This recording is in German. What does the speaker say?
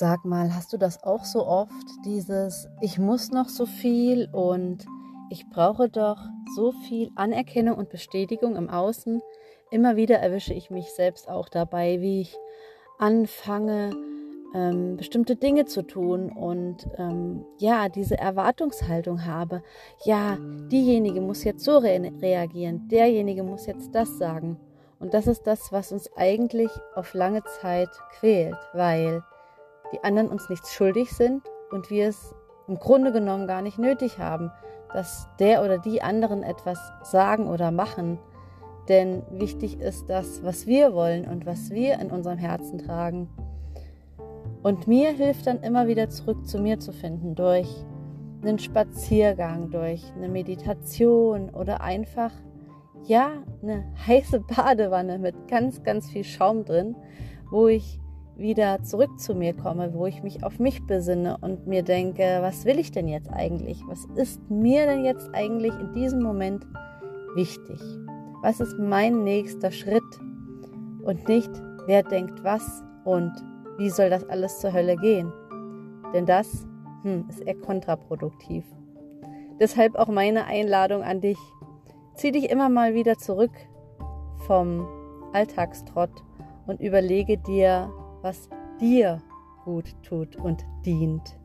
Sag mal, hast du das auch so oft, dieses Ich muss noch so viel und ich brauche doch so viel Anerkennung und Bestätigung im Außen? Immer wieder erwische ich mich selbst auch dabei, wie ich anfange, ähm, bestimmte Dinge zu tun und ähm, ja, diese Erwartungshaltung habe, ja, diejenige muss jetzt so re reagieren, derjenige muss jetzt das sagen. Und das ist das, was uns eigentlich auf lange Zeit quält, weil die anderen uns nichts schuldig sind und wir es im Grunde genommen gar nicht nötig haben, dass der oder die anderen etwas sagen oder machen. Denn wichtig ist das, was wir wollen und was wir in unserem Herzen tragen. Und mir hilft dann immer wieder zurück zu mir zu finden durch einen Spaziergang, durch eine Meditation oder einfach, ja, eine heiße Badewanne mit ganz, ganz viel Schaum drin, wo ich wieder zurück zu mir komme, wo ich mich auf mich besinne und mir denke, was will ich denn jetzt eigentlich? Was ist mir denn jetzt eigentlich in diesem Moment wichtig? Was ist mein nächster Schritt? Und nicht, wer denkt was und wie soll das alles zur Hölle gehen? Denn das hm, ist eher kontraproduktiv. Deshalb auch meine Einladung an dich. Zieh dich immer mal wieder zurück vom Alltagstrott und überlege dir, was dir gut tut und dient.